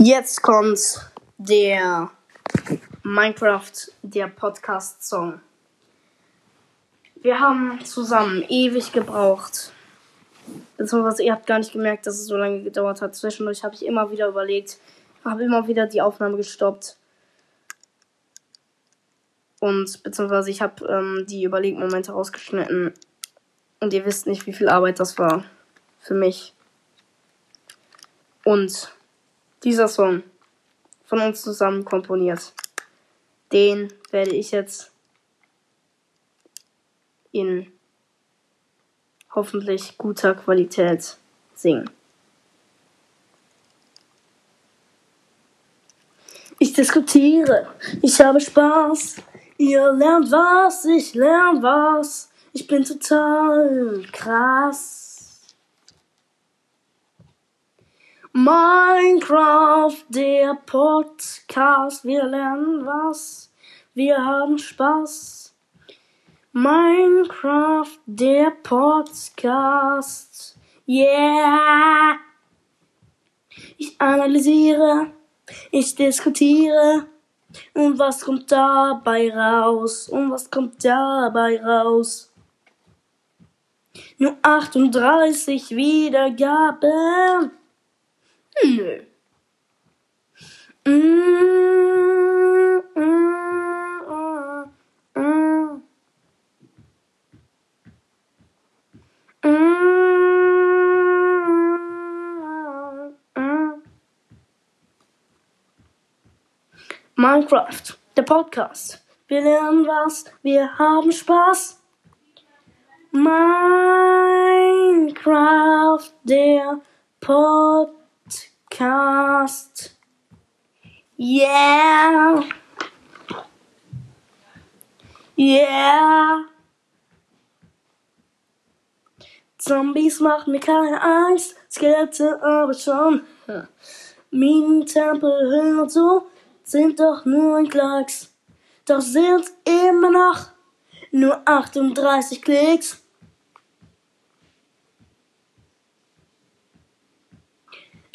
Jetzt kommt der Minecraft, der Podcast-Song. Wir haben zusammen ewig gebraucht. Beziehungsweise ihr habt gar nicht gemerkt, dass es so lange gedauert hat. Zwischendurch habe ich immer wieder überlegt, habe immer wieder die Aufnahme gestoppt. Und beziehungsweise ich habe ähm, die Überlegmomente rausgeschnitten. Und ihr wisst nicht, wie viel Arbeit das war. Für mich. Und dieser Song von uns zusammen komponiert. Den werde ich jetzt in hoffentlich guter Qualität singen. Ich diskutiere, ich habe Spaß, ihr lernt was, ich lerne was, ich bin total krass. Minecraft, der Podcast, wir lernen was, wir haben Spaß. Minecraft, der Podcast, yeah. Ich analysiere, ich diskutiere. Und was kommt dabei raus? Und was kommt dabei raus? Nur 38 Wiedergaben. Nö. Mm, Minecraft, der Podcast. Wir lernen was, wir haben Spaß. Minecraft, der Podcast. Podcast. Yeah. Yeah. Zombies machen mir keine Angst, Skelette aber schon. Minentempel, Höhen und so sind doch nur ein Klacks. Doch sind immer noch nur 38 Klicks.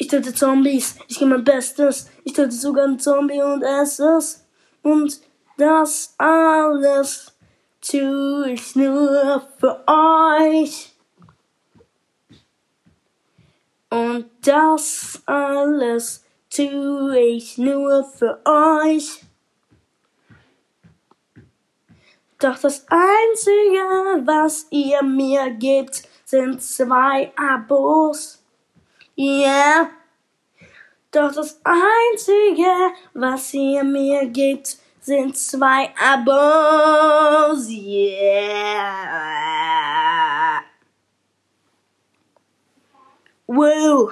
Ich töte Zombies, ich gebe mein Bestes. Ich töte sogar einen Zombie und esse es. Und das alles tue ich nur für euch. Und das alles tue ich nur für euch. Doch das Einzige, was ihr mir gebt, sind zwei Abos. Ja. Doch das Einzige, was ihr mir gibt, sind zwei Abos. Yeah. Woo.